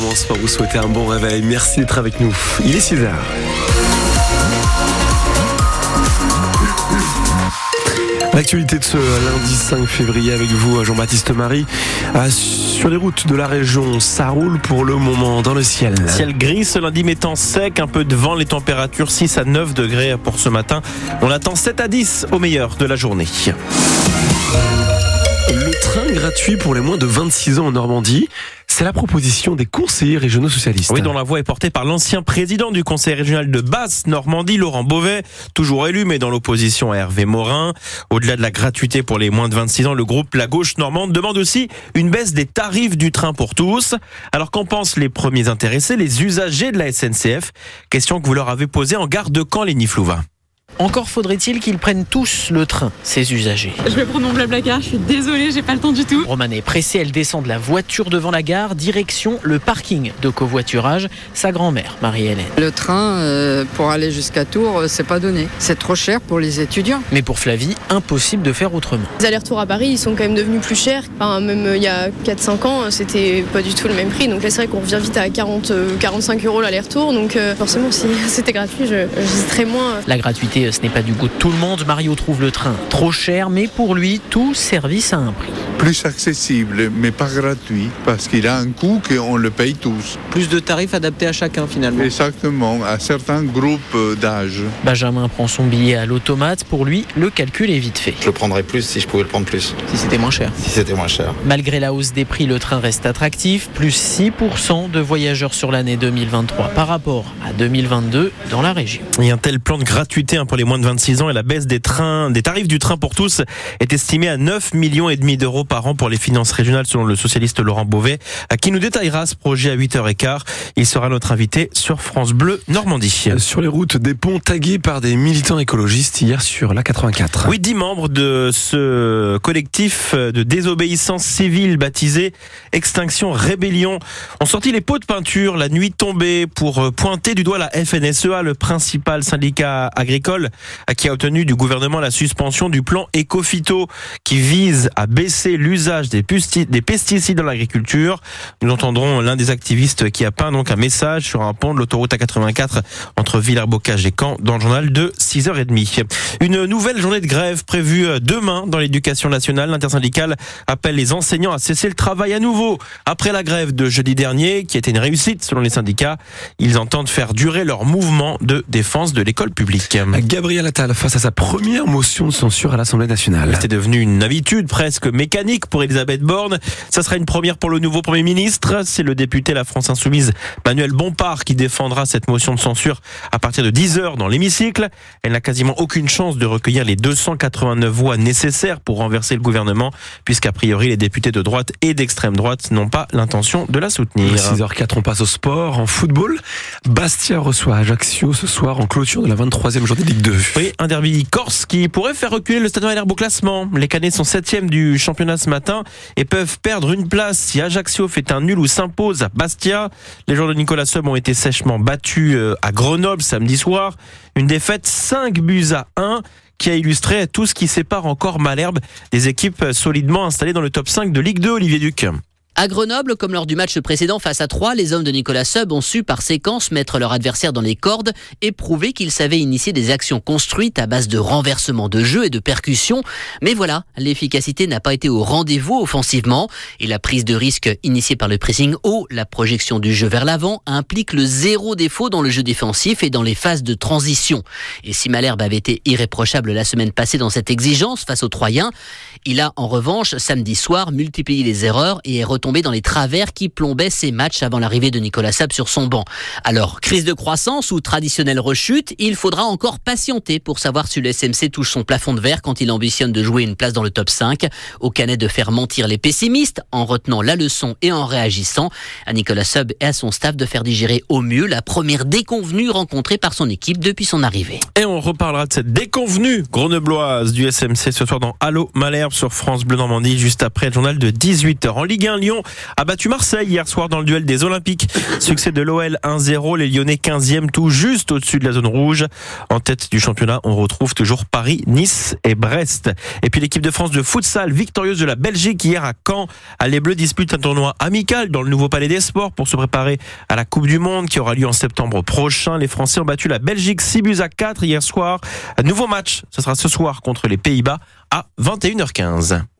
commence par vous souhaiter un bon réveil. Merci d'être avec nous. Il est 6 h L'actualité de ce lundi 5 février avec vous, Jean-Baptiste Marie. Ah, sur les routes de la région, ça roule pour le moment dans le ciel. Ciel gris ce lundi mettant sec, un peu de vent, les températures 6 à 9 degrés pour ce matin. On attend 7 à 10 au meilleur de la journée. Le train gratuit pour les moins de 26 ans en Normandie. C'est la proposition des conseillers régionaux socialistes. Oui, dont la voix est portée par l'ancien président du conseil régional de Basse-Normandie, Laurent Beauvais, toujours élu, mais dans l'opposition à Hervé Morin. Au-delà de la gratuité pour les moins de 26 ans, le groupe La Gauche Normande demande aussi une baisse des tarifs du train pour tous. Alors qu'en pensent les premiers intéressés, les usagers de la SNCF Question que vous leur avez posée en gare de Caen, Flouva. Encore faudrait-il qu'ils prennent tous le train, ces usagers. Je vais prendre mon blablacar, je suis désolée, j'ai pas le temps du tout. Romane est pressée, elle descend de la voiture devant la gare, direction le parking de covoiturage, sa grand-mère, Marie-Hélène. Le train, euh, pour aller jusqu'à Tours, euh, c'est pas donné. C'est trop cher pour les étudiants. Mais pour Flavie, impossible de faire autrement. Les allers-retours à Paris, ils sont quand même devenus plus chers. Enfin, même euh, il y a 4-5 ans, c'était pas du tout le même prix. Donc là, c'est vrai qu'on revient vite à 40, 45 euros l'aller-retour. Donc forcément, si c'était gratuit, j'hésiterais moins. La gratuité ce n'est pas du goût de tout le monde. Mario trouve le train trop cher, mais pour lui, tout service a un prix. Plus accessible, mais pas gratuit, parce qu'il a un coût qu'on le paye tous. Plus de tarifs adaptés à chacun finalement. Exactement, à certains groupes d'âge. Benjamin prend son billet à l'automate. Pour lui, le calcul est vite fait. Je le prendrais plus si je pouvais le prendre plus. Si c'était moins cher. Si c'était moins cher. Malgré la hausse des prix, le train reste attractif. Plus 6% de voyageurs sur l'année 2023 par rapport à 2022 dans la région. Et un tel plan de gratuité pour les moins de 26 ans et la baisse des trains, des tarifs du train pour tous est estimée à 9 millions et demi d'euros par an pour les finances régionales selon le socialiste Laurent Beauvais, qui nous détaillera ce projet à 8h15. Il sera notre invité sur France Bleu Normandie. Sur les routes des ponts tagués par des militants écologistes hier sur la 84. Oui, dix membres de ce collectif de désobéissance civile baptisé Extinction Rébellion ont sorti les pots de peinture la nuit tombée pour pointer du doigt la FNSEA, le principal syndicat agricole qui a obtenu du gouvernement la suspension du plan Ecofito qui vise à baisser l'usage des, pesticides dans l'agriculture. Nous entendrons l'un des activistes qui a peint donc un message sur un pont de l'autoroute A84 entre Villers-Bocage et Caen dans le journal de 6h30. Une nouvelle journée de grève prévue demain dans l'éducation nationale. L'intersyndicale appelle les enseignants à cesser le travail à nouveau après la grève de jeudi dernier qui était une réussite selon les syndicats. Ils entendent faire durer leur mouvement de défense de l'école publique. Gabriel Attal face à sa première motion de censure à l'Assemblée nationale. C'était devenu une habitude presque mécanique pour Elisabeth Borne. Ça sera une première pour le nouveau Premier ministre. C'est le député La France Insoumise Manuel Bompard qui défendra cette motion de censure à partir de 10h dans l'hémicycle. Elle n'a quasiment aucune chance de recueillir les 289 voix nécessaires pour renverser le gouvernement puisqu'a priori les députés de droite et d'extrême droite n'ont pas l'intention de la soutenir. 6h04, on passe au sport. En football, Bastia reçoit Ajaccio ce soir en clôture de la 23e journée Ligue 2. Oui, un derby corse qui pourrait faire reculer le Stade Malherbe au classement. Les Canets sont septièmes du championnat ce matin et peuvent perdre une place si Ajaccio fait un nul ou s'impose à Bastia. Les joueurs de Nicolas Sub ont été sèchement battus euh, à Grenoble samedi soir. Une défaite 5 buts à 1 qui a illustré tout ce qui sépare encore Malherbe des équipes solidement installées dans le top 5 de Ligue 2, Olivier Duc. À Grenoble, comme lors du match précédent face à Troyes, les hommes de Nicolas Sub ont su par séquence mettre leur adversaire dans les cordes et prouver qu'ils savaient initier des actions construites à base de renversement de jeu et de percussion. Mais voilà, l'efficacité n'a pas été au rendez-vous offensivement et la prise de risque initiée par le pressing haut, la projection du jeu vers l'avant, implique le zéro défaut dans le jeu défensif et dans les phases de transition. Et si Malherbe avait été irréprochable la semaine passée dans cette exigence face aux Troyens, il a en revanche samedi soir multiplié les erreurs et est retombé dans les travers qui plombaient ses matchs avant l'arrivée de Nicolas Sab sur son banc. Alors, crise de croissance ou traditionnelle rechute, il faudra encore patienter pour savoir si le SMC touche son plafond de verre quand il ambitionne de jouer une place dans le top 5. Au canet de faire mentir les pessimistes en retenant la leçon et en réagissant. À Nicolas Sub et à son staff de faire digérer au mieux la première déconvenue rencontrée par son équipe depuis son arrivée. Et on reparlera de cette déconvenue grenobloise du SMC ce soir dans Allo Malherbe sur France Bleu Normandie juste après le journal de 18h. En Ligue 1, Lyon A battu Marseille hier soir dans le duel des Olympiques. Succès de l'OL 1-0, les Lyonnais 15e tout juste au-dessus de la zone rouge. En tête du championnat, on retrouve toujours Paris, Nice et Brest. Et puis l'équipe de France de futsal victorieuse de la Belgique hier à Caen. Les Bleus disputent un tournoi amical dans le nouveau Palais des Sports pour se préparer à la Coupe du Monde qui aura lieu en septembre prochain. Les Français ont battu la Belgique 6 buts à 4 hier soir. Un nouveau match, ce sera ce soir contre les Pays-Bas à 21h15.